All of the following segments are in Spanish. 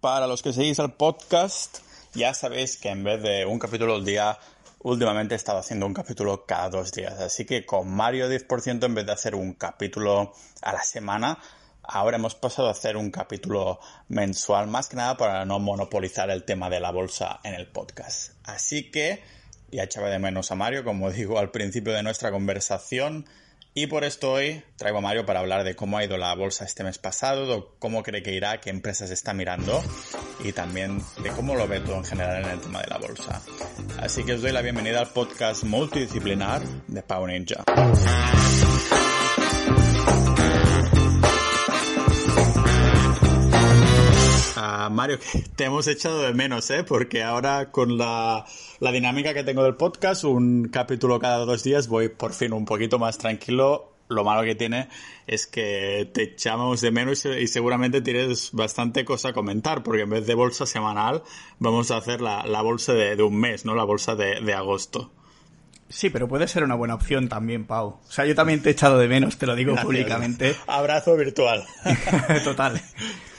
Para los que seguís el podcast, ya sabéis que en vez de un capítulo al día, últimamente he estado haciendo un capítulo cada dos días. Así que con Mario 10%, en vez de hacer un capítulo a la semana, ahora hemos pasado a hacer un capítulo mensual, más que nada para no monopolizar el tema de la bolsa en el podcast. Así que ya echaba de menos a Mario, como digo al principio de nuestra conversación. Y por esto hoy traigo a Mario para hablar de cómo ha ido la bolsa este mes pasado, cómo cree que irá, qué empresas está mirando y también de cómo lo ve todo en general en el tema de la bolsa. Así que os doy la bienvenida al podcast multidisciplinar de Pau Ninja. Mario, te hemos echado de menos, ¿eh? Porque ahora con la, la, dinámica que tengo del podcast, un capítulo cada dos días, voy por fin un poquito más tranquilo. Lo malo que tiene es que te echamos de menos y, seguramente tienes bastante cosa a comentar, porque en vez de bolsa semanal, vamos a hacer la, la bolsa de, de, un mes, ¿no? La bolsa de, de agosto. Sí, pero puede ser una buena opción también, Pau. O sea, yo también te he echado de menos, te lo digo públicamente. Abrazo virtual. Total.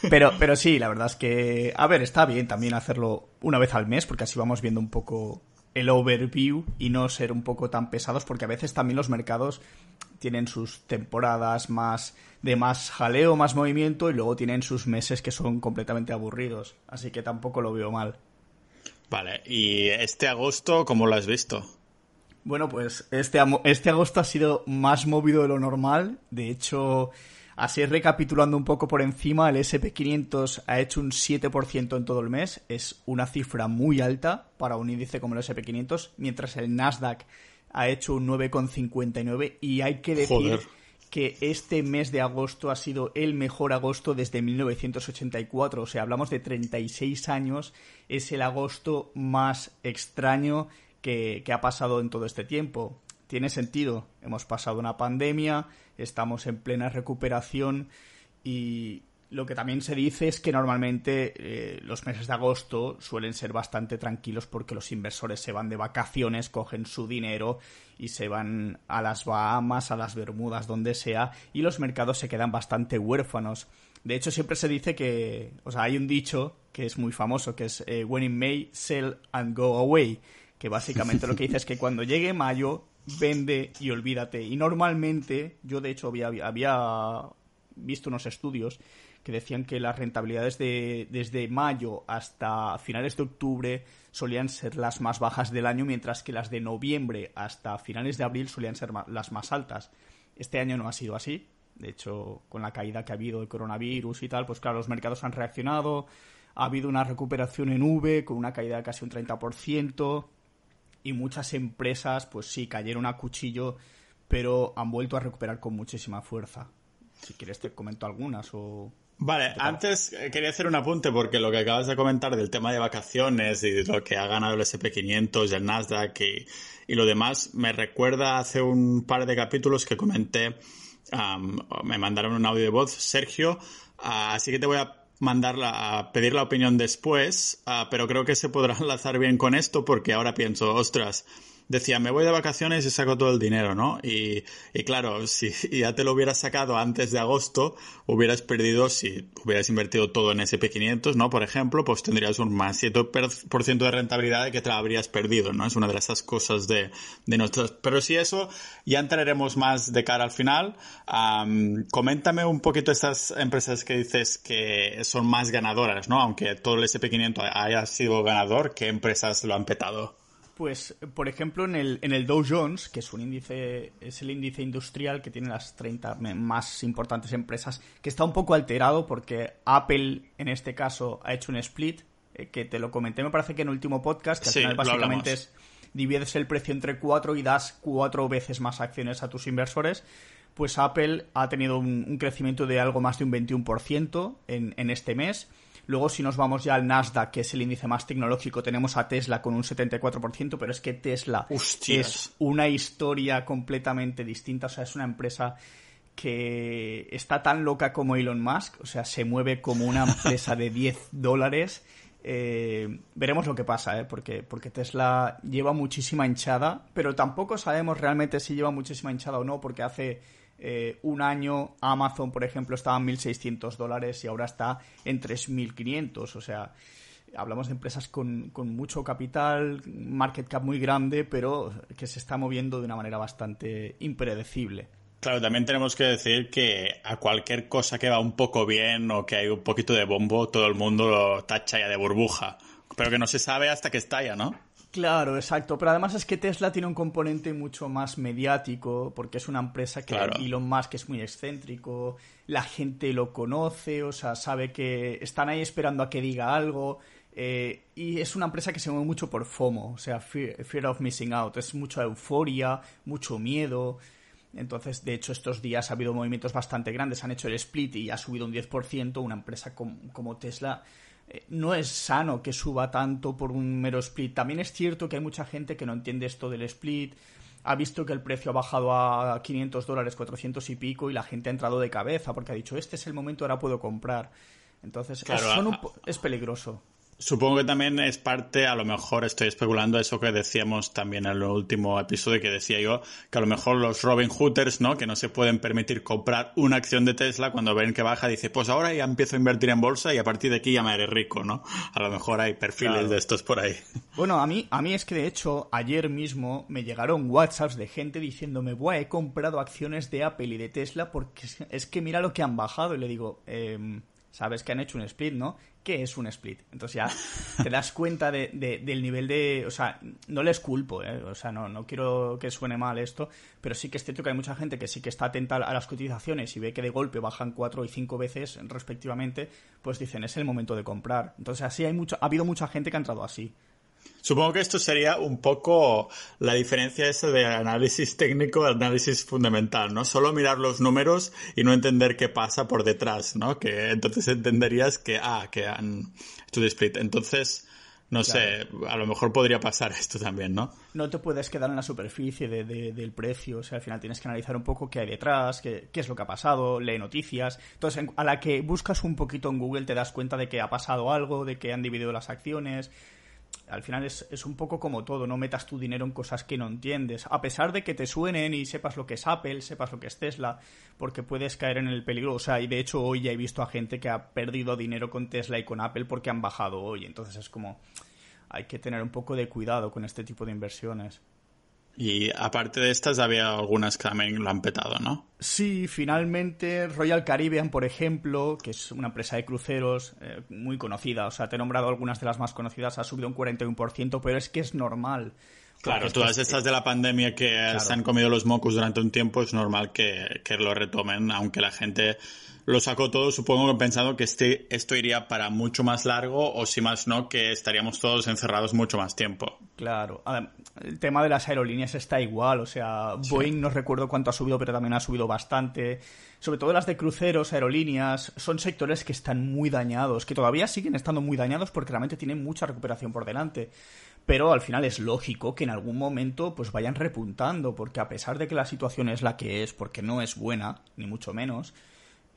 Pero, pero sí, la verdad es que, a ver, está bien también hacerlo una vez al mes, porque así vamos viendo un poco el overview y no ser un poco tan pesados, porque a veces también los mercados tienen sus temporadas más de más jaleo, más movimiento, y luego tienen sus meses que son completamente aburridos. Así que tampoco lo veo mal. Vale, ¿y este agosto cómo lo has visto? Bueno, pues este, este agosto ha sido más movido de lo normal. De hecho, así recapitulando un poco por encima, el SP500 ha hecho un 7% en todo el mes. Es una cifra muy alta para un índice como el SP500, mientras el Nasdaq ha hecho un 9,59 y hay que decir que este mes de agosto ha sido el mejor agosto desde 1984. O sea, hablamos de 36 años. Es el agosto más extraño que, ha pasado en todo este tiempo. Tiene sentido. Hemos pasado una pandemia, estamos en plena recuperación y lo que también se dice es que normalmente eh, los meses de agosto suelen ser bastante tranquilos porque los inversores se van de vacaciones, cogen su dinero y se van a las Bahamas, a las Bermudas, donde sea, y los mercados se quedan bastante huérfanos. De hecho, siempre se dice que, o sea, hay un dicho que es muy famoso, que es eh, When in May, sell and go away que básicamente lo que dice es que cuando llegue mayo, vende y olvídate. Y normalmente, yo de hecho había, había visto unos estudios que decían que las rentabilidades de, desde mayo hasta finales de octubre solían ser las más bajas del año, mientras que las de noviembre hasta finales de abril solían ser las más altas. Este año no ha sido así. De hecho, con la caída que ha habido del coronavirus y tal, pues claro, los mercados han reaccionado. Ha habido una recuperación en V con una caída de casi un 30% y muchas empresas, pues sí, cayeron a cuchillo, pero han vuelto a recuperar con muchísima fuerza. Si quieres te comento algunas o... Vale, antes eh, quería hacer un apunte porque lo que acabas de comentar del tema de vacaciones y lo que ha ganado el SP500 el Nasdaq y, y lo demás me recuerda hace un par de capítulos que comenté, me mandaron un audio de voz, Sergio, ah, así que te voy a mandarla a pedir la opinión después, ah, pero creo que se podrá enlazar bien con esto porque ahora pienso, ostras, decía, me voy de vacaciones y saco todo el dinero, ¿no? Y, y claro, si ya te lo hubieras sacado antes de agosto, hubieras perdido, si hubieras invertido todo en SP500, ¿no? Por ejemplo, pues tendrías un más 7% de rentabilidad que te la habrías perdido, ¿no? Es una de esas cosas de, de nuestras... Pero si eso, ya entraremos más de cara al final. coméntame un poquito estas empresas que dices que son más ganadoras, ¿no? Aunque todo el SP500 haya sido ganador, ¿qué empresas lo han petado? Pues, por ejemplo, en el, en el Dow Jones, que es un índice, es el índice industrial que tiene las 30 más importantes empresas, que está un poco alterado porque Apple, en este caso, ha hecho un split, eh, que te lo comenté, me parece que en el último podcast, que al final básicamente es divides el precio entre cuatro y das cuatro veces más acciones a tus inversores. Pues Apple ha tenido un, un crecimiento de algo más de un 21% en, en este mes Luego, si nos vamos ya al Nasdaq, que es el índice más tecnológico, tenemos a Tesla con un 74%, pero es que Tesla es una historia completamente distinta. O sea, es una empresa que está tan loca como Elon Musk, o sea, se mueve como una empresa de 10 dólares. Eh, veremos lo que pasa, ¿eh? porque, porque Tesla lleva muchísima hinchada, pero tampoco sabemos realmente si lleva muchísima hinchada o no, porque hace eh, un año Amazon, por ejemplo, estaba en 1.600 dólares y ahora está en 3.500. O sea, hablamos de empresas con, con, mucho capital, market cap muy grande, pero que se está moviendo de una manera bastante impredecible. Claro, también tenemos que decir que a cualquier cosa que va un poco bien o que hay un poquito de bombo, todo el mundo lo tacha ya de burbuja. Pero que no se sabe hasta que estalla, ¿no? Claro, exacto. Pero además es que Tesla tiene un componente mucho más mediático, porque es una empresa que Elon Musk es muy excéntrico, la gente lo conoce, o sea, sabe que están ahí esperando a que diga algo. Eh, y es una empresa que se mueve mucho por FOMO, o sea, fear, of missing out. Es mucha euforia, mucho miedo. Entonces, de hecho, estos días ha habido movimientos bastante grandes. Han hecho el split y ha subido un 10%. Una empresa como Tesla no es sano que suba tanto por un mero split. También es cierto que hay mucha gente que no entiende esto del split, ha visto que el precio ha bajado a 500 dólares, 400 y pico, y la gente ha entrado de cabeza porque ha dicho, este es el momento, ahora puedo comprar. Entonces, es peligroso. Supongo que también es parte, a lo mejor estoy especulando eso que decíamos también en el último episodio que decía yo, que a lo mejor los Robin Hooters, ¿no? Que no se pueden permitir comprar una acción de Tesla cuando ven que baja, dice, pues ahora ya empiezo a invertir en bolsa y a partir de aquí ya me haré rico, ¿no? A lo mejor hay perfiles de estos por ahí. Bueno, a mí, a mí es que de hecho ayer mismo me llegaron WhatsApps de gente diciéndome, buah, he comprado acciones de Apple y de Tesla porque es que mira lo que han bajado y le digo, eh, sabes que han hecho un split, ¿no? ¿Qué es un split? Entonces ya te das cuenta de, del nivel de... O sea, no les culpo, ¿eh? O sea, no, no quiero que suene mal esto, pero sí que es cierto que hay mucha gente que sí que está atenta a las cotizaciones y ve que de golpe bajan cuatro y cinco veces respectivamente, pues dicen, es el momento de comprar. Entonces así hay mucho, ha habido mucha gente que ha entrado así. Supongo que esto sería un poco la diferencia esa de análisis técnico análisis fundamental, ¿no? Solo mirar los números y no entender qué pasa por detrás, ¿no? Que entonces entenderías que, ah, que han hecho split. Entonces, no sé, a lo mejor podría pasar esto también, ¿no? No te puedes quedar en la superficie del precio, o sea, al final tienes que analizar un poco qué hay detrás, qué, qué es lo que ha pasado, lee noticias. Entonces, a la que buscas un poquito en Google te das cuenta de que ha pasado algo, de que han dividido las acciones, al final es, es, un poco como todo, no metas tu dinero en cosas que no entiendes, a pesar de que te suenen y sepas lo que es Apple, sepas lo que es Tesla, porque puedes caer en el peligro. O sea, y de hecho hoy ya he visto a gente que ha perdido dinero con Tesla y con Apple porque han bajado hoy, entonces es como hay que tener un poco de cuidado con este tipo de inversiones. Y aparte de estas, había algunas que también lo han petado, ¿no? Sí, finalmente Royal Caribbean, por ejemplo, que es una empresa de cruceros eh, muy conocida, o sea, te he nombrado algunas de las más conocidas, ha subido un 41%, pero es que es normal. Claro, todas estas de la pandemia que se han comido los mocos durante un tiempo, es normal que, que lo retomen, aunque la gente lo sacó todo, supongo que pensando que este, esto iría para mucho más largo o si más no, que estaríamos todos encerrados mucho más tiempo. Claro, el tema de las aerolíneas está igual, o sea, Boeing no recuerdo cuánto ha subido, pero también ha subido bastante. Sobre todo las de cruceros, aerolíneas, son sectores que están muy dañados, que todavía siguen estando muy dañados porque realmente tienen mucha recuperación por delante. Pero al final es lógico que en algún momento pues vayan repuntando, porque a pesar de que la situación es la que es, porque no es buena, ni mucho menos,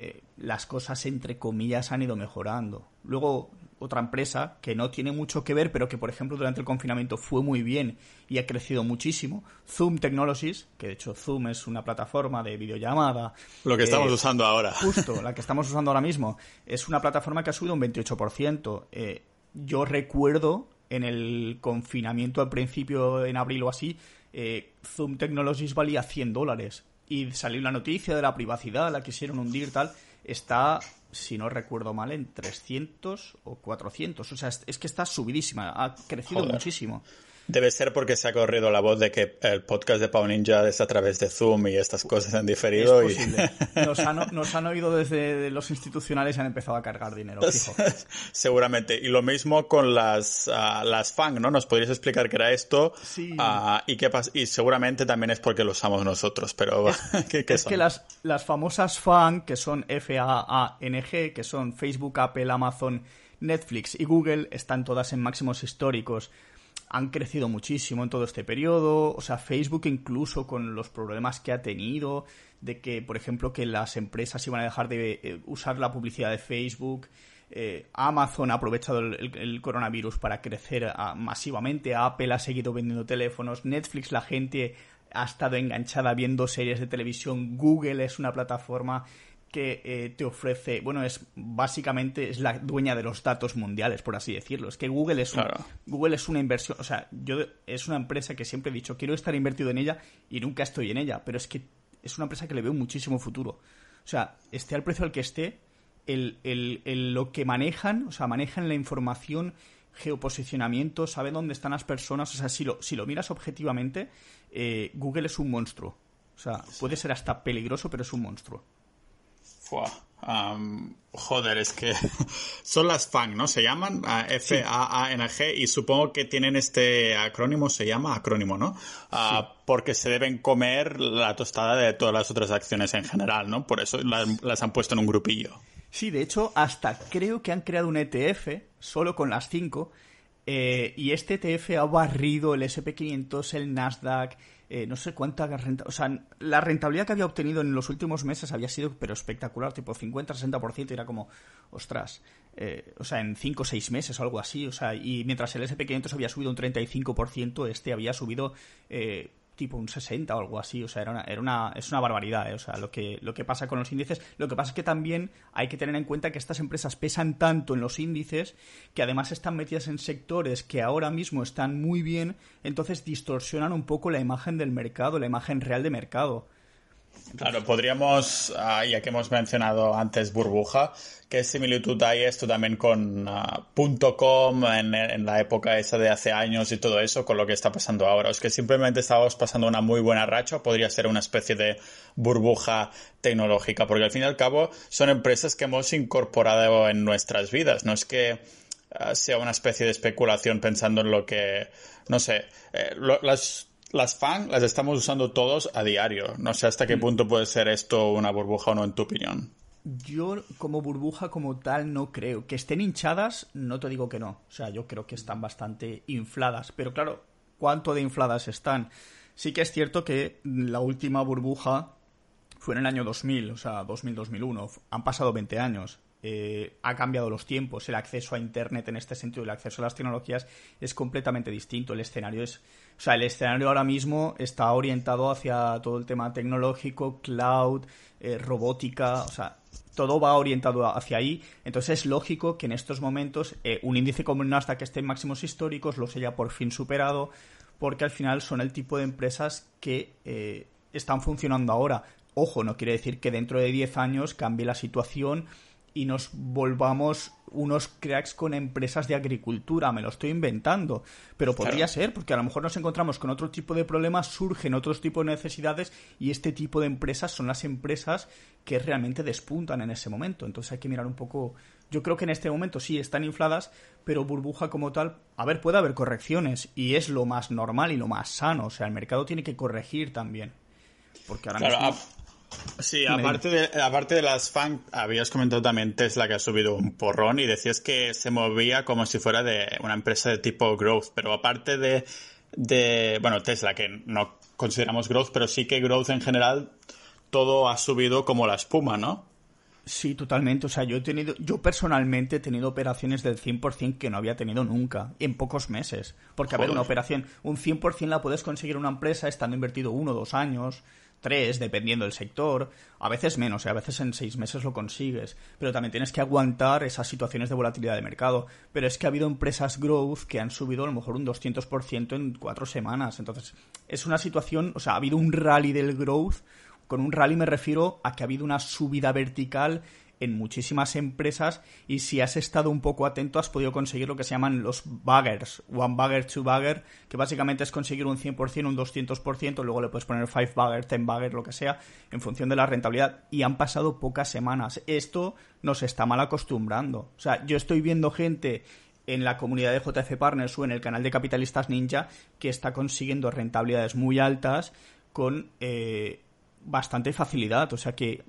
eh, las cosas entre comillas han ido mejorando. Luego, otra empresa que no tiene mucho que ver, pero que por ejemplo durante el confinamiento fue muy bien y ha crecido muchísimo, Zoom Technologies, que de hecho Zoom es una plataforma de videollamada. Lo que estamos usando ahora. Justo, la que estamos usando ahora mismo. Es una plataforma que ha subido un 28%. Eh, yo recuerdo en el confinamiento al principio, en abril o así, eh, Zoom Technologies valía 100 dólares y salió la noticia de la privacidad, la quisieron hundir tal, está, si no recuerdo mal, en 300 o 400. O sea, es, que está subidísima, ha crecido muchísimo. Debe ser porque se ha corrido la voz de que el podcast de Pau Ninja es a través de Zoom y estas cosas han diferido. y... nos, han, oído desde los institucionales y han empezado a cargar dinero. Seguramente. Y lo mismo con las, uh, las FANG, ¿no? ¿Nos podrías explicar qué era esto? Sí. Uh, y, qué y seguramente también es porque lo usamos nosotros, pero es, ¿qué, es que las, las famosas FANG, que son F-A-A-N-G, que son Facebook, Apple, Amazon, Netflix y Google, están todas en máximos históricos han crecido muchísimo en todo este periodo. O sea, Facebook incluso con los problemas que ha tenido, de que, por ejemplo, que las empresas iban a dejar de eh, usar la publicidad de Facebook. Eh, Amazon ha aprovechado el, coronavirus para crecer ah, masivamente. Apple ha seguido vendiendo teléfonos. Netflix, la gente ha estado enganchada viendo series de televisión. Google es una plataforma que eh, te ofrece, bueno, es básicamente es la dueña de los datos mundiales, por así decirlo. Es que Google es Google es una inversión, o sea, yo es una empresa que siempre he dicho quiero estar invertido en ella y nunca estoy en ella, pero es que es una empresa que le veo muchísimo futuro. O sea, esté al precio al que esté, el, el, lo que manejan, o sea, manejan la información, geoposicionamiento, saben dónde están las personas. O sea, si lo, si lo miras objetivamente, eh, Google es un monstruo. O sea, puede ser hasta peligroso, pero es un monstruo joder, es que son las FANG, ¿no? Se llaman F-A-A-N-G y supongo que tienen este acrónimo, se llama acrónimo, ¿no? Ah, porque se deben comer la tostada de todas las otras acciones en general, ¿no? Por eso las, han puesto en un grupillo. Sí, de hecho, hasta creo que han creado un ETF solo con las cinco. Eh, y este ETF ha barrido el SP500, el Nasdaq, eh, no sé cuánta renta, o sea, la rentabilidad que había obtenido en los últimos meses había sido pero espectacular, tipo 50-60% y era como, ostras, eh, o sea, en 5 o 6 meses o algo así, o sea, y mientras el SP500 había subido un 35%, este había subido eh, tipo un 60 o algo así, o sea, era una, era una, es una barbaridad, ¿eh? o sea, lo que, lo que pasa con los índices. Lo que pasa es que también hay que tener en cuenta que estas empresas pesan tanto en los índices que además están metidas en sectores que ahora mismo están muy bien, entonces distorsionan un poco la imagen del mercado, la imagen real de mercado. Claro, podríamos, ah, ya que hemos mencionado antes burbuja, ¿qué similitud hay esto también con ah, .com en, la época esa de hace años y todo eso con lo que está pasando ahora? ¿Es que simplemente estamos pasando una muy buena racha podría ser una especie de burbuja tecnológica? Porque al fin y al cabo son empresas que hemos incorporado en nuestras vidas, no es que ah, sea una especie de especulación pensando en lo que, no sé, eh, las las FAN las estamos usando todos a diario. No sé hasta qué mm. punto puede ser esto una burbuja o no, en tu opinión. Yo como burbuja como tal no creo. Que estén hinchadas, no te digo que no. O sea, yo creo que están bastante infladas. Pero claro, ¿cuánto de infladas están? Sí que es cierto que la última burbuja fue en el año 2000, o sea, 2000-2001. Han pasado 20 años. Eh, ha cambiado los tiempos, el acceso a Internet en este sentido, el acceso a las tecnologías es completamente distinto. El escenario es, o sea, el escenario ahora mismo está orientado hacia todo el tema tecnológico, cloud, eh, robótica, o sea, todo va orientado hacia ahí. Entonces es lógico que en estos momentos eh, un índice como el Nasdaq esté en máximos históricos los haya por fin superado, porque al final son el tipo de empresas que están funcionando ahora. Ojo, no quiere decir que dentro de 10 años cambie la situación y nos volvamos unos cracks con empresas de agricultura, me lo estoy inventando, pero podría ser, porque a lo mejor nos encontramos con otro tipo de problemas, surgen otros tipos de necesidades y este tipo de empresas son las empresas que realmente despuntan en ese momento. Entonces hay que mirar un poco. Yo creo que en este momento sí están infladas, pero burbuja como tal, a ver, puede haber correcciones y es lo más normal y lo más sano. O sea, el mercado tiene que corregir también. Porque ahora mismo... Sí, aparte de, aparte de las fan, habías comentado también Tesla que ha subido un porrón y decías que se movía como si fuera de una empresa de tipo growth, pero aparte de, de bueno, Tesla, que no consideramos growth, pero sí que growth en general, todo ha subido como la espuma, ¿no? Sí, totalmente. O sea, yo he tenido, yo personalmente he tenido operaciones del 100% que no había tenido nunca, en pocos meses. Porque, a ver, una operación, un 100% la puedes conseguir una empresa estando invertido uno o dos años, tres, dependiendo del sector, a veces menos, y a veces en seis meses lo consigues, pero también tienes que aguantar esas situaciones de volatilidad de mercado. Pero es que ha habido empresas growth que han subido a lo mejor un 200% en cuatro semanas, entonces es una situación, o sea, ha habido un rally del growth, con un rally me refiero a que ha habido una subida vertical en muchísimas empresas y si has estado un poco atento has podido conseguir lo que se llaman los baggers, one bagger, two bagger, que básicamente es conseguir un 100%, un 200%, luego le puedes poner five bagger, ten bagger, lo que sea, en función de la rentabilidad y han pasado pocas semanas. Esto nos está mal acostumbrando. O sea, yo estoy viendo gente en la comunidad de JF Partners o en el canal de Capitalistas Ninja que está consiguiendo rentabilidades muy altas con eh, bastante facilidad. O sea que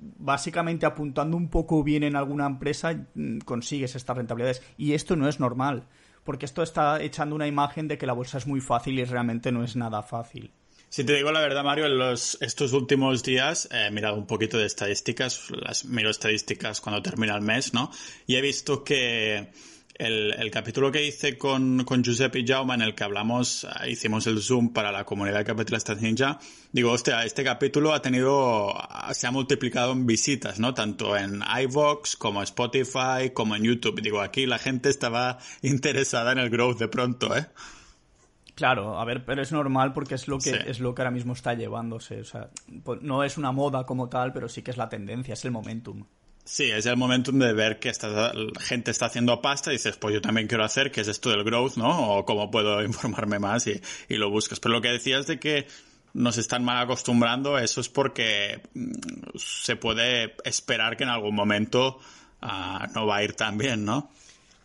básicamente apuntando un poco bien en alguna empresa mm, consigues estas rentabilidades. Y esto no es normal, porque esto está echando una imagen de que la bolsa es muy fácil y realmente no es nada fácil. Si te digo la verdad, Mario, en los, estos últimos días he mirado un poquito de estadísticas, las miro estadísticas cuando termina el mes, ¿no? Y he visto que el, capítulo que hice con, con Giuseppe Jauma en el que hablamos, ah, hicimos el Zoom para la comunidad de capitalistas ninja, digo, hostia, este capítulo ha tenido, se ha multiplicado en visitas, ¿no? Tanto en iVox como Spotify como en YouTube. Digo, aquí la gente estaba interesada en el growth de pronto, ¿eh? Claro, a ver, pero es normal porque es lo que es lo que ahora mismo está llevándose. O sea, no es una moda como tal, pero sí que es la tendencia, es el momentum. Sí, es el momentum de ver que esta gente está haciendo pasta y dices, pues yo también quiero hacer, que es esto del growth, ¿no? O cómo puedo informarme más y, lo buscas. Pero lo que decías de que nos están mal acostumbrando, eso es porque mm, se puede esperar que en algún momento ah, no va a ir tan bien, ¿no?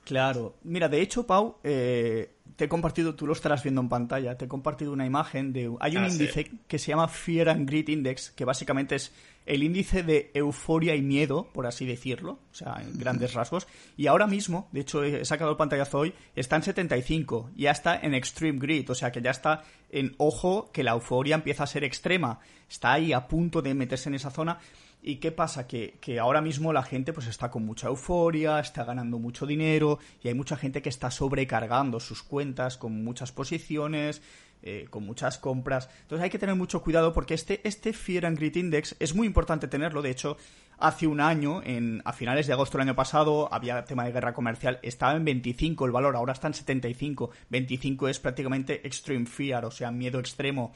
Claro. Mira, de hecho, Pau, eh, te he compartido, tú lo estarás viendo en pantalla, te he compartido una imagen de... Hay un ah, índice que se llama Fear and Greed Index, que básicamente es el índice de euforia y miedo, por así decirlo, o sea, en grandes rasgos. Y ahora mismo, de hecho he sacado el pantallazo hoy, está en 75, ya está en extreme greed, o sea que ya está en ojo que la euforia empieza a ser extrema, está ahí a punto de meterse en esa zona. ¿Y qué pasa? Que, que, ahora mismo la gente pues está con mucha euforia, está ganando mucho dinero y hay mucha gente que está sobrecargando sus cuentas con muchas posiciones, eh, con muchas compras. Entonces hay que tener mucho cuidado porque este, este Fear and Greed Index es muy importante tenerlo. De hecho, hace un año, en, a finales de agosto del año pasado, había tema de guerra comercial, estaba en 25 el valor, ahora está en 75. 25 es prácticamente extreme fear, o sea, miedo extremo.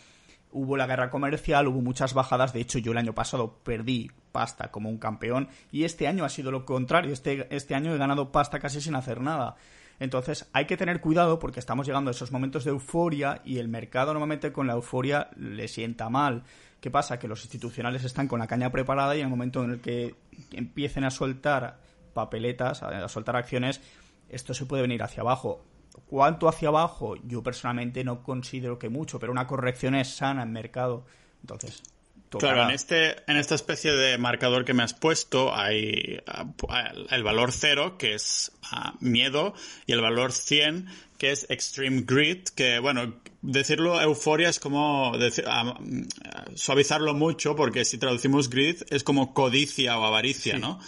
Hubo la guerra comercial, hubo muchas bajadas, de hecho yo el año pasado perdí pasta como un campeón y este año ha sido lo contrario, este, este año he ganado pasta casi sin hacer nada. Entonces hay que tener cuidado porque estamos llegando a esos momentos de euforia y el mercado normalmente con la euforia le sienta mal. ¿Qué pasa? Que los institucionales están con la caña preparada y en el momento en el que empiecen a soltar papeletas, a soltar acciones, esto se puede venir hacia abajo. ¿Cuánto hacia abajo? Yo personalmente no considero que mucho, pero una corrección es sana en mercado. Entonces, Claro, en, este, en esta especie de marcador que me has puesto hay ah, el valor 0, que es ah, miedo, y el valor 100, que es extreme greed, que bueno, decirlo euforia es como ah, suavizarlo mucho, porque si traducimos greed es como codicia o avaricia, ¿no?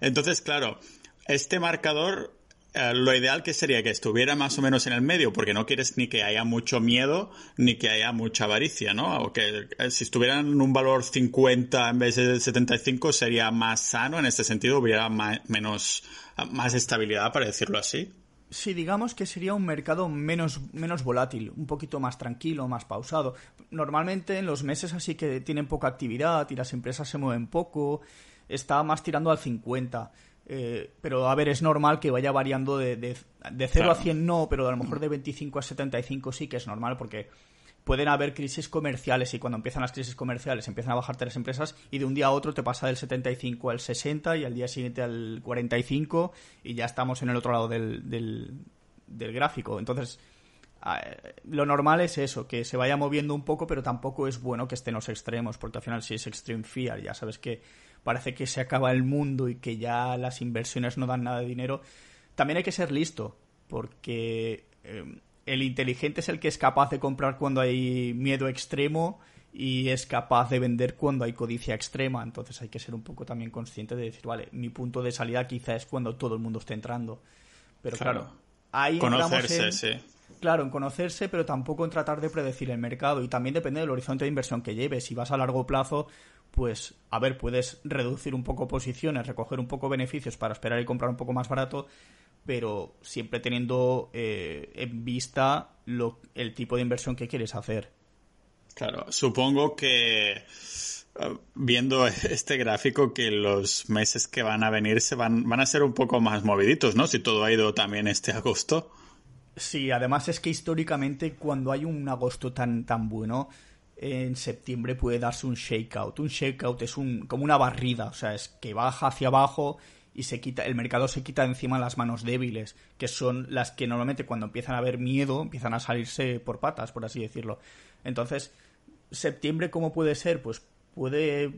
entonces, claro, este marcador eh, lo ideal que sería que estuviera más o menos en el medio, porque no quieres ni que haya mucho miedo ni que haya mucha avaricia, ¿no? O que eh, si estuvieran en un valor 50 en vez de 75 sería más sano en este sentido, hubiera menos, más estabilidad, para decirlo así. Sí, digamos que sería un mercado menos, menos volátil, un poquito más tranquilo, más pausado. Normalmente en los meses así que tienen poca actividad y las empresas se mueven poco, está más tirando al 50 eh, pero a ver, es normal que vaya variando de, de, 0 a 100 no, pero a lo mejor de 25 a 75 sí que es normal porque pueden haber crisis comerciales y cuando empiezan las crisis comerciales empiezan a bajar tres empresas y de un día a otro te pasa del 75 al 60 y al día siguiente al 45 y ya estamos en el otro lado del, del, del gráfico. Entonces, lo normal es eso, que se vaya moviendo un poco, pero tampoco es bueno que estén los extremos, porque al final si es extreme fear, ya sabes que parece que se acaba el mundo y que ya las inversiones no dan nada de dinero, también hay que ser listo, porque eh, el inteligente es el que es capaz de comprar cuando hay miedo extremo y es capaz de vender cuando hay codicia extrema. Entonces hay que ser un poco también consciente de decir, vale, mi punto de salida quizá es cuando todo el mundo esté entrando. Pero claro, ahí conocerse, sí. Claro, en conocerse, pero tampoco en tratar de predecir el mercado. Y también depende del horizonte de inversión que lleves. Si vas a largo plazo, pues, a ver, puedes reducir un poco posiciones, recoger un poco beneficios para esperar y comprar un poco más barato, pero siempre teniendo eh, en vista lo, el tipo de inversión que quieres hacer. Claro, supongo que eh, viendo este gráfico que los meses que van a venir se van, van a ser un poco más moviditos, ¿no? Si todo ha ido también este agosto. Sí, además es que históricamente cuando hay un agosto tan, tan bueno, en septiembre puede darse un shakeout. Un shakeout es un, como una barrida, o sea, es que baja hacia abajo y se quita, el mercado se quita encima las manos débiles, que son las que normalmente cuando empiezan a haber miedo empiezan a salirse por patas, por así decirlo. Entonces, septiembre, ¿cómo puede ser? Pues puede.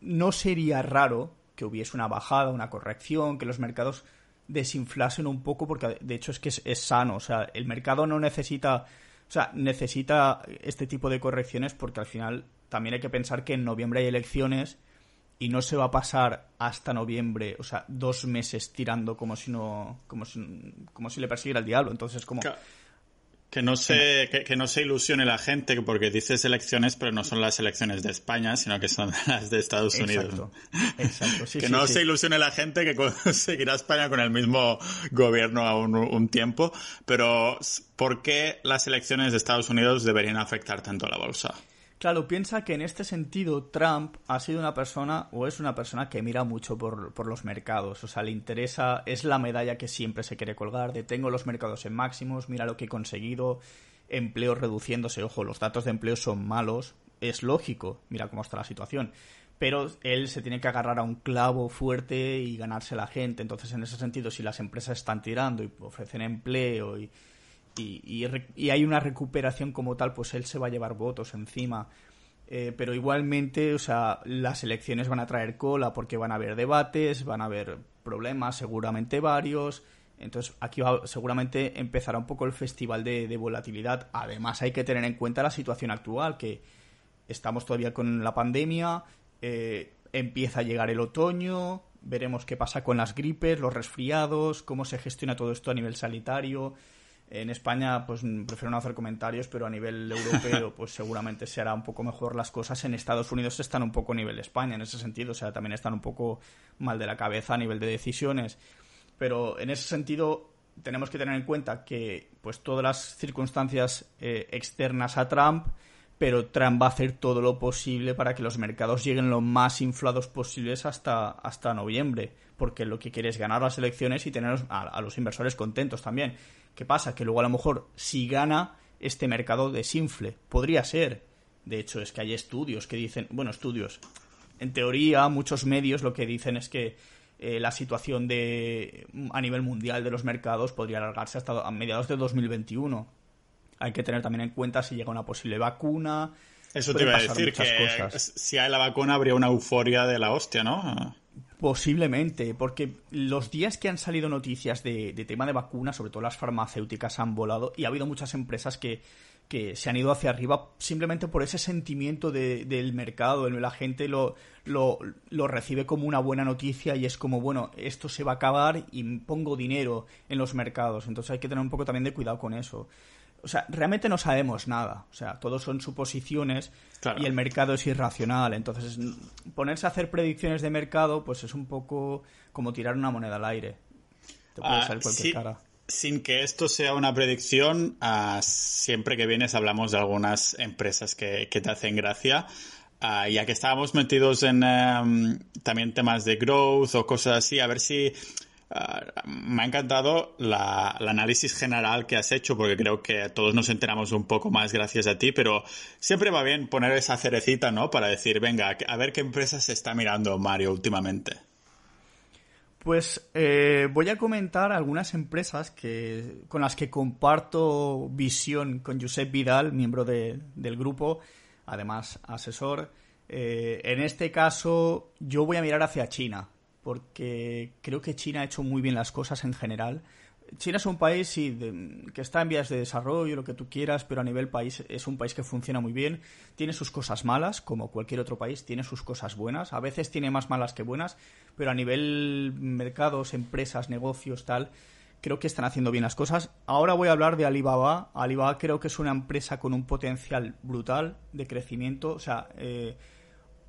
No sería raro que hubiese una bajada, una corrección, que los mercados desinflasen un poco, porque de hecho es que es sano. O sea, el mercado no necesita o sea, necesita este tipo de correcciones porque al final también hay que pensar que en noviembre hay elecciones y no se va a pasar hasta noviembre, o sea, dos meses tirando como si no, como si, como si le persiguiera el diablo. Entonces, como... Que no se, que, no se ilusione la gente, porque dices elecciones, pero no son las elecciones de España, sino que son las de Estados Unidos. Exacto. que no se ilusione la gente que seguirá España con el mismo gobierno a un, tiempo, pero ¿por qué las elecciones de Estados Unidos deberían afectar tanto a la bolsa? Claro, piensa que en este sentido Trump ha sido una persona o es una persona que mira mucho por, por, los mercados. O sea, le interesa, es la medalla que siempre se quiere colgar de tengo los mercados en máximos, mira lo que he conseguido, empleo reduciéndose. Ojo, los datos de empleo son malos, es lógico, mira cómo está la situación. Pero él se tiene que agarrar a un clavo fuerte y ganarse la gente. Entonces, en ese sentido, si las empresas están tirando y ofrecen empleo y y, hay una recuperación como tal, pues él se va a llevar votos encima. Eh, pero igualmente, o sea, las elecciones van a traer cola porque van a haber debates, van a haber problemas, seguramente varios. Entonces, aquí seguramente empezará un poco el festival de, volatilidad. Además, hay que tener en cuenta la situación actual, que estamos todavía con la pandemia, eh, empieza a llegar el otoño, veremos qué pasa con las gripes, los resfriados, cómo se gestiona todo esto a nivel sanitario. En España, pues prefiero no hacer comentarios, pero a nivel europeo, pues seguramente se hará un poco mejor las cosas. En Estados Unidos están un poco a nivel de España en ese sentido, o sea, también están un poco mal de la cabeza a nivel de decisiones. Pero en ese sentido, tenemos que tener en cuenta que, pues todas las circunstancias eh, externas a Trump, pero Trump va a hacer todo lo posible para que los mercados lleguen lo más inflados posibles hasta, hasta noviembre, porque lo que quiere es ganar las elecciones y tener a los inversores contentos también. ¿Qué pasa? Que luego a lo mejor si gana este mercado desinfle. Podría ser. De hecho, es que hay estudios que dicen, bueno, estudios. En teoría, muchos medios lo que dicen es que eh, la situación de a nivel mundial de los mercados podría alargarse hasta a mediados de 2021. Hay que tener también en cuenta si llega una posible vacuna. Eso te iba a decir que si hay la vacuna habría una euforia de la hostia, ¿no? Posiblemente, porque los días que han salido noticias de, tema de vacunas, sobre todo las farmacéuticas, han volado y ha habido muchas empresas que, que se han ido hacia arriba simplemente por ese sentimiento del mercado. La gente lo, lo, lo, recibe como una buena noticia y es como, bueno, esto se va a acabar y pongo dinero en los mercados. Entonces hay que tener un poco también de cuidado con eso o sea, realmente no sabemos nada. O sea, todos son suposiciones y el mercado es irracional. Entonces, ponerse a hacer predicciones de mercado, pues es un poco como tirar una moneda al aire. Te puede ah, salir cualquier cara. Sin que esto sea una predicción, ah, siempre que vienes hablamos de algunas empresas que, te hacen gracia. Uh, ya que estábamos metidos en em, también temas de growth o cosas así, a ver si Ah, me ha encantado la, el análisis general que has hecho porque creo que todos nos enteramos un poco más gracias a ti, pero siempre va bien poner esa cerecita, ¿no? Para decir, venga, a ver qué empresas se está mirando Mario últimamente. Pues eh, voy a comentar algunas empresas que, con las que comparto visión con Josep Vidal, miembro del grupo, además asesor. Eh, en este caso, yo voy a mirar hacia China porque creo que China ha hecho muy bien las cosas en general. China es un país que está en vías de desarrollo, lo que tú quieras, pero a nivel país es un país que funciona muy bien. Tiene sus cosas malas, como cualquier otro país, tiene sus cosas buenas. A veces tiene más malas que buenas, pero a nivel mercados, empresas, negocios, tal, creo que están haciendo bien las cosas. Ahora voy a hablar de Alibaba. Alibaba creo que es una empresa con un potencial brutal de crecimiento. O sea, eh,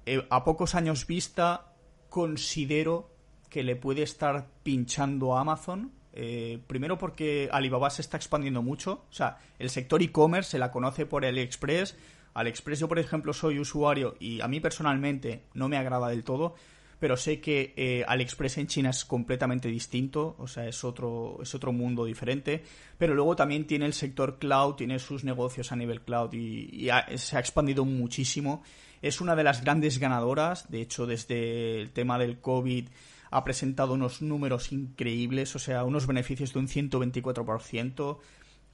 eh, a pocos años vista considero que le puede estar pinchando a Amazon. Eh, primero porque Alibaba se está expandiendo mucho. O sea, el sector e-commerce se la conoce por AliExpress. AliExpress yo, por ejemplo, soy usuario y a mí personalmente no me agrada del todo. Pero sé que eh, AliExpress en China es completamente distinto, o sea, es otro, es otro mundo diferente. Pero luego también tiene el sector cloud, tiene sus negocios a nivel cloud y, se ha expandido muchísimo. Es una de las grandes ganadoras, de hecho, desde el tema del COVID ha presentado unos números increíbles, o sea, unos beneficios de un 124%.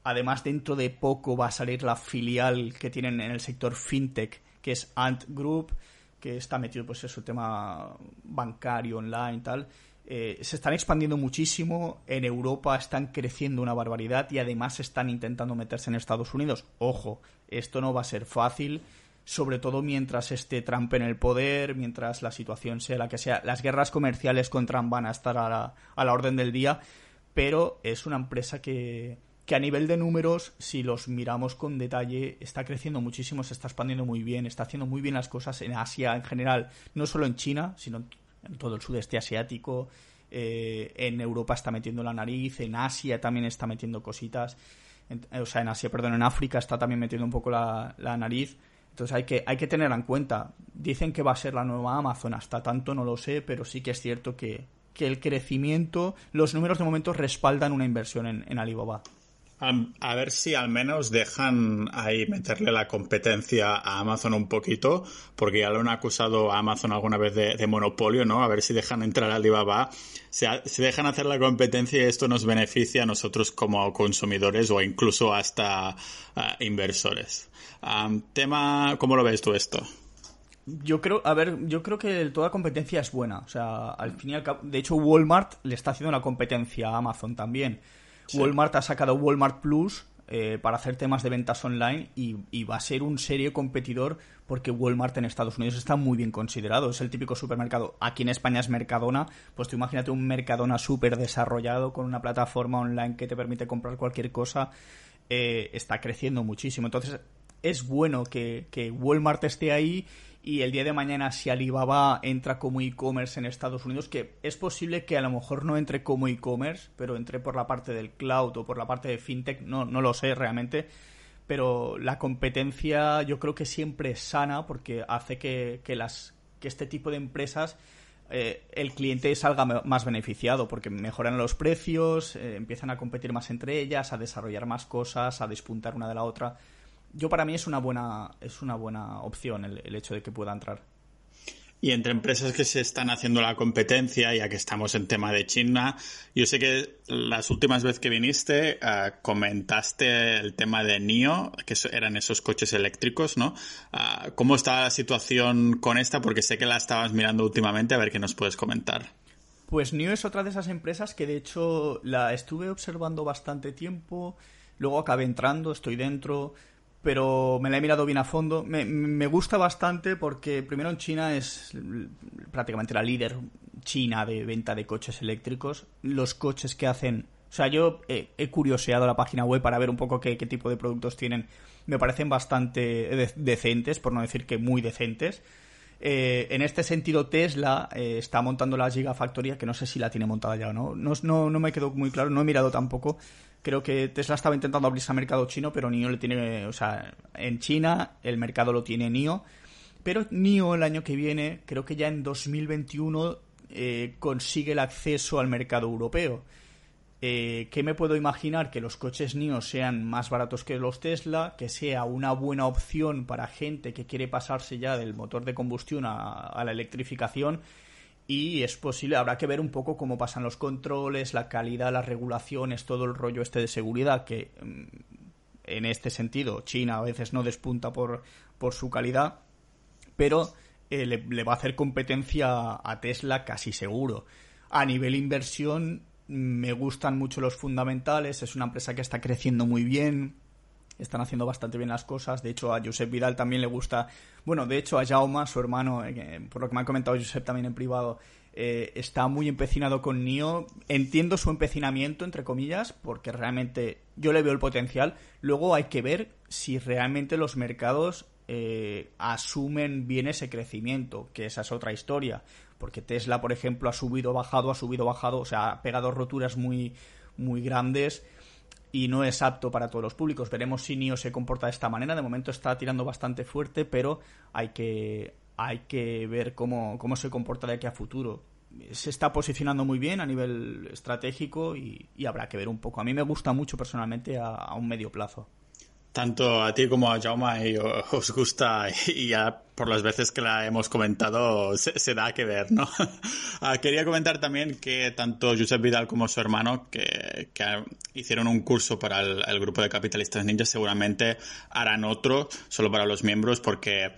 Además, dentro de poco va a salir la filial que tienen en el sector fintech, que es Ant Group, que está metido pues en su tema bancario, online, tal. Eh, se están expandiendo muchísimo, en Europa están creciendo una barbaridad y además están intentando meterse en Estados Unidos. Ojo, esto no va a ser fácil sobre todo mientras esté Trump en el poder, mientras la situación sea la que sea. Las guerras comerciales con Trump van a estar a la, a la orden del día, pero es una empresa que, que a nivel de números, si los miramos con detalle, está creciendo muchísimo, se está expandiendo muy bien, está haciendo muy bien las cosas en Asia en general, no solo en China, sino en todo el sudeste asiático, eh, en Europa está metiendo la nariz, en Asia también está metiendo cositas, o sea, en Asia, perdón, en África está también metiendo un poco la, la nariz. Entonces hay que, hay que tenerla en cuenta. Dicen que va a ser la nueva Amazon, hasta tanto no lo sé, pero sí que es cierto que, que el crecimiento, los números de momento respaldan una inversión en, en Alibaba. A, ver si al menos dejan ahí meterle la competencia a Amazon un poquito, porque ya lo han acusado a Amazon alguna vez de, monopolio, ¿no? A ver si dejan entrar a Alibaba, si, dejan hacer la competencia y esto nos beneficia a nosotros como consumidores o incluso hasta inversores tema, ¿cómo lo ves tú esto? Yo creo, a ver, yo creo que toda competencia es buena. O sea, al fin y al cabo, de hecho, Walmart le está haciendo la competencia a Amazon también. Walmart ha sacado Walmart Plus eh, para hacer temas de ventas online y, va a ser un serio competidor porque Walmart en Estados Unidos está muy bien considerado. Es el típico supermercado. Aquí en España es Mercadona. Pues tú imagínate un Mercadona súper desarrollado con una plataforma online que te permite comprar cualquier cosa. Eh, está creciendo muchísimo. Entonces, es bueno que, Walmart esté ahí y el día de mañana si Alibaba entra como e-commerce en Estados Unidos, que es posible que a lo mejor no entre como e-commerce, pero entre por la parte del cloud o por la parte de fintech, no, no lo sé realmente, pero la competencia yo creo que siempre es sana porque hace que, las, que este tipo de empresas eh, el cliente salga más beneficiado porque mejoran los precios, eh, empiezan a competir más entre ellas, a desarrollar más cosas, a despuntar una de la otra yo para mí es una buena, es una buena opción el, hecho de que pueda entrar. Y entre empresas que se están haciendo la competencia, ya que estamos en tema de China, yo sé que las últimas veces que viniste eh, comentaste el tema de NIO, que eran esos coches eléctricos, ¿no? Eh, ¿Cómo está la situación con esta? Porque sé que la estabas mirando últimamente, a ver qué nos puedes comentar. Pues NIO es otra de esas empresas que de hecho la estuve observando bastante tiempo, luego acabé entrando, estoy dentro, pero me la he mirado bien a fondo. Me, gusta bastante porque primero en China es prácticamente la líder china de venta de coches eléctricos. Los coches que hacen... O sea, yo he, curioseado la página web para ver un poco qué, tipo de productos tienen. Me parecen bastante decentes, por no decir que muy decentes. Eh, en este sentido, Tesla eh, está montando la Gigafactoría, que no sé si la tiene montada ya o no. No, no. no me quedó muy claro, no he mirado tampoco creo que Tesla estaba intentando abrirse al mercado chino, pero NIO le tiene, o sea, en China el mercado lo tiene NIO, pero NIO el año que viene, creo que ya en 2021 eh, consigue el acceso al mercado europeo. Eh, ¿Qué me puedo imaginar? Que los coches NIO sean más baratos que los Tesla, que sea una buena opción para gente que quiere pasarse ya del motor de combustión a la electrificación y es posible, habrá que ver un poco cómo pasan los controles, la calidad, las regulaciones, todo el rollo este de seguridad que mm, en este sentido China a veces no despunta por, por su calidad, pero eh, le, va a hacer competencia a Tesla casi seguro. A nivel inversión me gustan mucho los fundamentales, es una empresa que está creciendo muy bien, están haciendo bastante bien las cosas. De hecho, a Josep Vidal también le gusta. Bueno, de hecho, a Jaume, su hermano, eh, por lo que me ha comentado Josep también en privado, eh, está muy empecinado con NIO. Entiendo su empecinamiento, entre comillas, porque realmente yo le veo el potencial. Luego hay que ver si realmente los mercados eh, asumen bien ese crecimiento, que esa es otra historia. Porque Tesla, por ejemplo, ha subido, bajado, ha subido, bajado, o sea, ha pegado roturas muy, muy grandes y no es apto para todos los públicos. Veremos si NIO se comporta de esta manera. De momento está tirando bastante fuerte, pero hay que, hay que ver cómo, cómo se comporta de aquí a futuro. Se está posicionando muy bien a nivel estratégico y, habrá que ver un poco. A mí me gusta mucho personalmente a un medio plazo tanto a ti como a Jaume os gusta y ya por las veces que la hemos comentado se, da que ver, ¿no? Ah, quería comentar también que tanto Josep Vidal como su hermano que, hicieron un curso para el, grupo de capitalistas ninjas seguramente harán otro solo para los miembros porque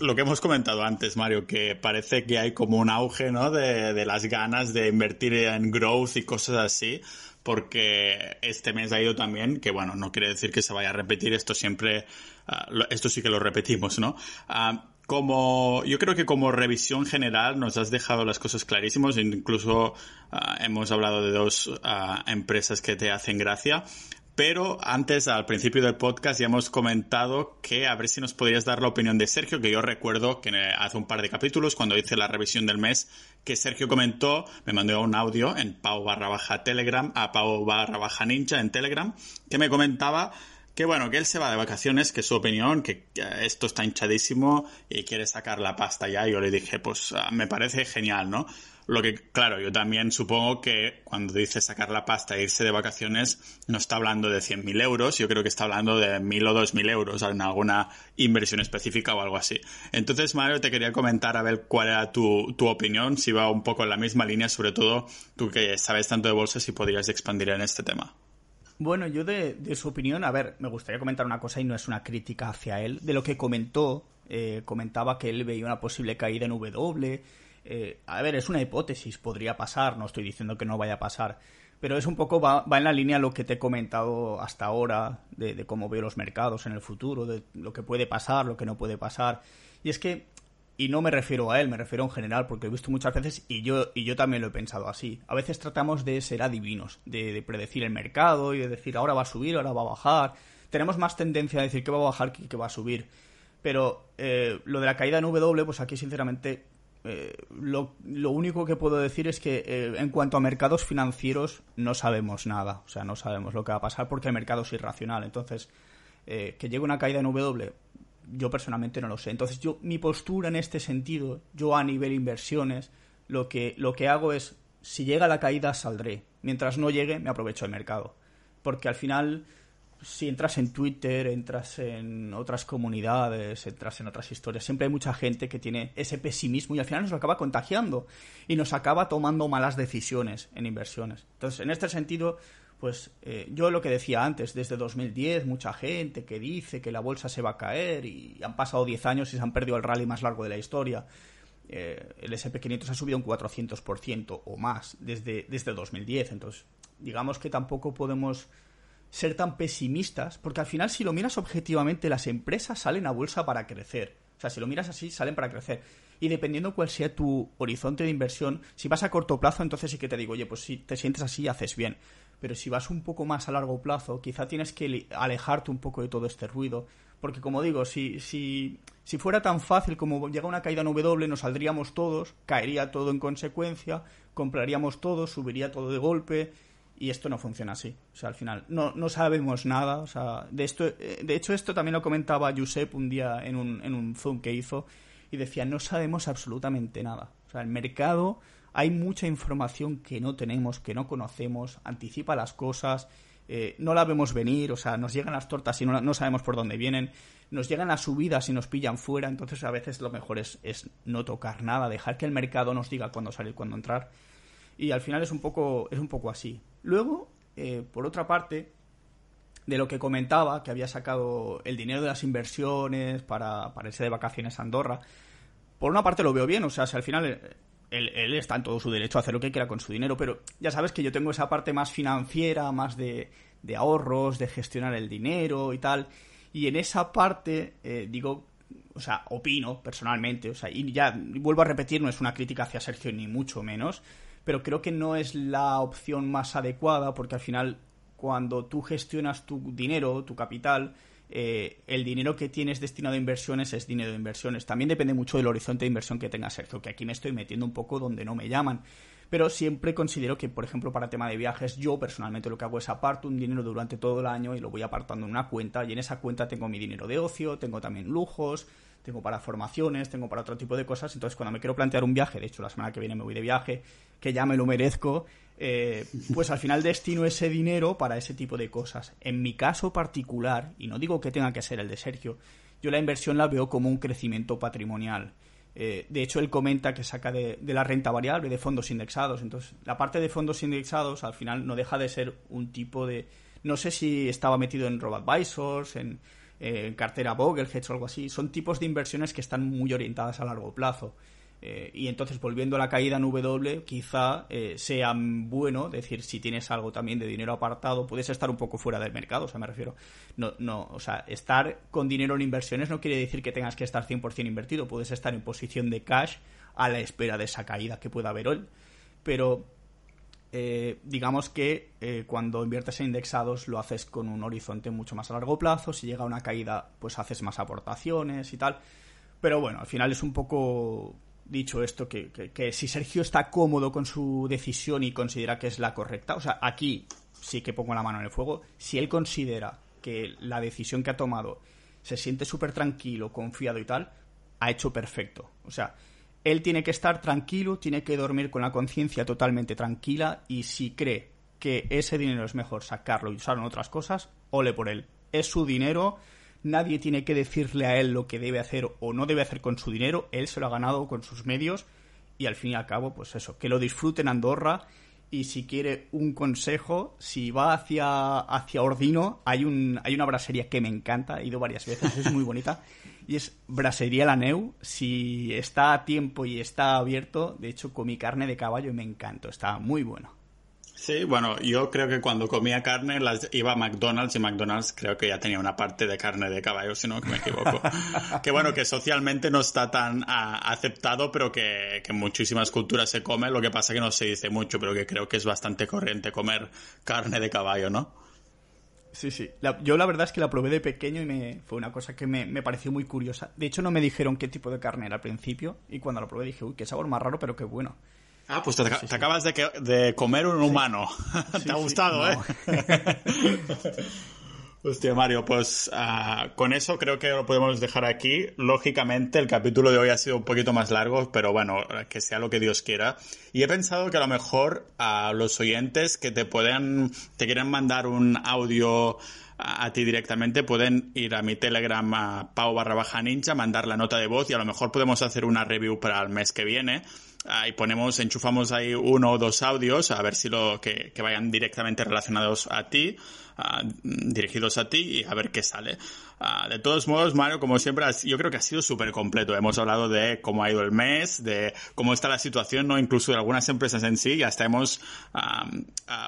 lo que hemos comentado antes, Mario, que parece que hay como un auge, ¿no? De, de las ganas de invertir en growth y cosas así porque este mes ha ido también, que bueno, no quiere decir que se vaya a repetir, esto siempre, ah, esto sí que lo repetimos, ¿no? Ah, como yo creo que como revisión general nos has dejado las cosas clarísimas, incluso ah, hemos hablado de dos empresas que te hacen gracia. Pero antes, al principio del podcast, ya hemos comentado que a ver si nos podrías dar la opinión de Sergio, que yo recuerdo que hace un par de capítulos, cuando hice la revisión del mes, que Sergio comentó, me mandó un audio en pau barra baja telegram, a pau barra baja ninja en telegram, que me comentaba que bueno, que él se va de vacaciones, que su opinión, que esto está hinchadísimo y quiere sacar la pasta ya. Y yo le dije, pues ah, me parece genial, ¿no? Lo que, claro, yo también supongo que cuando dice sacar la pasta e irse de vacaciones, no está hablando de 100.000 euros, yo creo que está hablando de 1.000 o 2.000 euros en alguna inversión específica o algo así. Entonces, Mario, te quería comentar a ver cuál era tu, tu opinión, si va un poco en la misma línea, sobre todo tú que sabes tanto de bolsas, si podrías expandir en este tema. Bueno, yo de, su opinión, a ver, me gustaría comentar una cosa y no es una crítica hacia él. De lo que comentó, eh, comentaba que él veía una posible caída en W, eh, a ver, es una hipótesis, podría pasar, no estoy diciendo que no vaya a pasar, pero es un poco, va, en la línea lo que te he comentado hasta ahora, de, cómo veo los mercados en el futuro, de lo que puede pasar, lo que no puede pasar. Y es que, y no me refiero a él, me refiero en general, porque he visto muchas veces, y yo, y yo también lo he pensado así, a veces tratamos de ser adivinos, de, predecir el mercado y de decir ahora va a subir, ahora va a bajar. Tenemos más tendencia a decir que va a bajar que que va a subir. Pero eh, lo de la caída en W, pues aquí sinceramente eh, lo, único que puedo decir es que eh, en cuanto a mercados financieros no sabemos nada, o sea, no sabemos lo que va a pasar porque el mercado es irracional. Entonces, que llegue una caída en W, yo personalmente no lo sé. Entonces, yo mi postura en este sentido, yo a nivel inversiones, lo que, lo que hago es, si llega la caída, saldré. Mientras no llegue, me aprovecho del mercado. Porque al final si entras en Twitter, entras en otras comunidades, entras en otras historias, siempre hay mucha gente que tiene ese pesimismo y al final nos lo acaba contagiando y nos acaba tomando malas decisiones en inversiones. Entonces, en este sentido, pues eh, yo lo que decía antes, desde 2010, mucha gente que dice que la bolsa se va a caer y han pasado 10 años y se han perdido el rally más largo de la historia. Eh, el SP500 ha subido un 400% o más desde, desde 2010. Entonces, digamos que tampoco podemos ser tan pesimistas, porque al final si lo miras objetivamente, las empresas salen a bolsa para crecer. O sea, si lo miras así, salen para crecer. Y dependiendo cuál sea tu horizonte de inversión, si vas a corto plazo, entonces sí que te digo, oye, pues si te sientes así, haces bien. Pero si vas un poco más a largo plazo, quizá tienes que alejarte un poco de todo este ruido. Porque como digo, si, si, si fuera tan fácil como llega una caída en W, nos saldríamos todos, caería todo en consecuencia, compraríamos todo, subiría todo de golpe y esto no funciona así. O sea, al final no, no sabemos nada. O sea, de, esto, eh, de hecho, esto también lo comentaba Josep un día en un, en un Zoom que hizo y decía, no sabemos absolutamente nada. O sea, el mercado hay mucha información que no tenemos, que no conocemos, anticipa las cosas, eh, no la vemos venir, o sea, nos llegan las tortas y no, no, sabemos por dónde vienen, nos llegan las subidas y nos pillan fuera, entonces a veces lo mejor es, es no tocar nada, dejar que el mercado nos diga cuándo salir, cuándo entrar y al final es un poco, es un poco así. Luego, eh, por otra parte, de lo que comentaba, que había sacado el dinero de las inversiones para, para irse de vacaciones a Andorra, por una parte lo veo bien, o sea, si al final eh, él, está en todo su derecho a hacer lo que quiera con su dinero, pero ya sabes que yo tengo esa parte más financiera, más de, de ahorros, de gestionar el dinero y tal, y en esa parte eh, digo, o sea, opino personalmente, o sea, y ya vuelvo a repetir, no es una crítica hacia Sergio ni mucho menos, pero creo que no es la opción más adecuada porque al final cuando tú gestionas tu dinero, tu capital, eh, el dinero que tienes destinado a inversiones es dinero de inversiones. También depende mucho del horizonte de inversión que tenga Sergio, que aquí me estoy metiendo un poco donde no me llaman. Pero siempre considero que, por ejemplo, para tema de viajes, yo personalmente lo que hago es aparto un dinero durante todo el año y lo voy apartando en una cuenta y en esa cuenta tengo mi dinero de ocio, tengo también lujos, tengo para formaciones, tengo para otro tipo de cosas. Entonces, cuando me quiero plantear un viaje, de hecho, la semana que viene me voy de viaje, que ya me lo merezco, eh, pues al final destino ese dinero para ese tipo de cosas. En mi caso particular, y no digo que tenga que ser el de Sergio, yo la inversión la veo como un crecimiento patrimonial. Eh, de hecho, él comenta que saca de, la renta variable, de fondos indexados. Entonces, la parte de fondos indexados al final no deja de ser un tipo de... No sé si estaba metido en RoboAdvisors, en, eh, cartera Vogelheads o algo así. Son tipos de inversiones que están muy orientadas a largo plazo. Eh, y entonces, volviendo a la caída en W, quizá eh, sea bueno decir si tienes algo también de dinero apartado, puedes estar un poco fuera del mercado, o sea, me refiero. No, no, o sea, estar con dinero en inversiones no quiere decir que tengas que estar 100% invertido, puedes estar en posición de cash a la espera de esa caída que pueda haber hoy. Pero eh, digamos que cuando inviertes en indexados lo haces con un horizonte mucho más a largo plazo, si llega una caída pues haces más aportaciones y tal. Pero bueno, al final es un poco dicho esto, que, que, si Sergio está cómodo con su decisión y considera que es la correcta, o sea, aquí sí que pongo la mano en el fuego, si él considera que la decisión que ha tomado se siente súper tranquilo, confiado y tal, ha hecho perfecto. O sea, él tiene que estar tranquilo, tiene que dormir con la conciencia totalmente tranquila y si cree que ese dinero es mejor sacarlo y usarlo en otras cosas, ole por él. Es su dinero, nadie tiene que decirle a él lo que debe hacer o no debe hacer con su dinero, él se lo ha ganado con sus medios y al fin y al cabo, pues eso, que lo disfruten Andorra. Y si quiere un consejo, si va hacia, hacia Ordino, hay, un, hay una brasería que me encanta, he ido varias veces, es muy bonita, y es Brasería La Neu, si está a tiempo y está abierto, de hecho comí carne de caballo y me encantó, está muy bueno. Sí, bueno, yo creo que cuando comía carne las iba a McDonald's y McDonald's creo que ya tenía una parte de carne de caballo, si no que me equivoco. que bueno, que socialmente no está tan ah, aceptado, pero que, en muchísimas culturas se come, lo que pasa que no se dice mucho, pero que creo que es bastante corriente comer carne de caballo, ¿no? Sí, sí. yo la verdad es que la probé de pequeño y me, fue una cosa que me, me, pareció muy curiosa. De hecho, no me dijeron qué tipo de carne era al principio y cuando la probé dije, uy, qué sabor más raro, pero qué bueno. Ah, pues te, acabas de, comer un humano. te ha gustado, ¿eh? Hostia, Mario, pues ah, con eso creo que lo podemos dejar aquí. Lógicamente, el capítulo de hoy ha sido un poquito más largo, pero bueno, que sea lo que Dios quiera. Y he pensado que a lo mejor a los oyentes que te pueden, te quieren mandar un audio a, ti directamente, pueden ir a mi Telegram a pau barra baja ninja, mandar la nota de voz y a lo mejor podemos hacer una review para el mes que viene ahí ponemos, enchufamos ahí uno o dos audios a ver si lo que, vayan directamente relacionados a ti, dirigidos a ti y a ver qué sale. de todos modos, Mario, como siempre, yo creo que ha sido súper completo. Hemos hablado de cómo ha ido el mes, de cómo está la situación, no incluso de algunas empresas en sí, y hasta hemos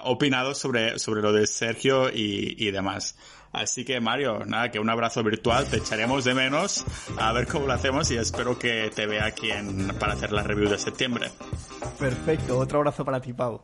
opinado sobre, sobre lo de Sergio y, y demás. Así que Mario, nada, que un abrazo virtual, te echaremos de menos a ver cómo lo hacemos y espero que te vea aquí para hacer la review de septiembre. Perfecto, otro abrazo para ti, Pau.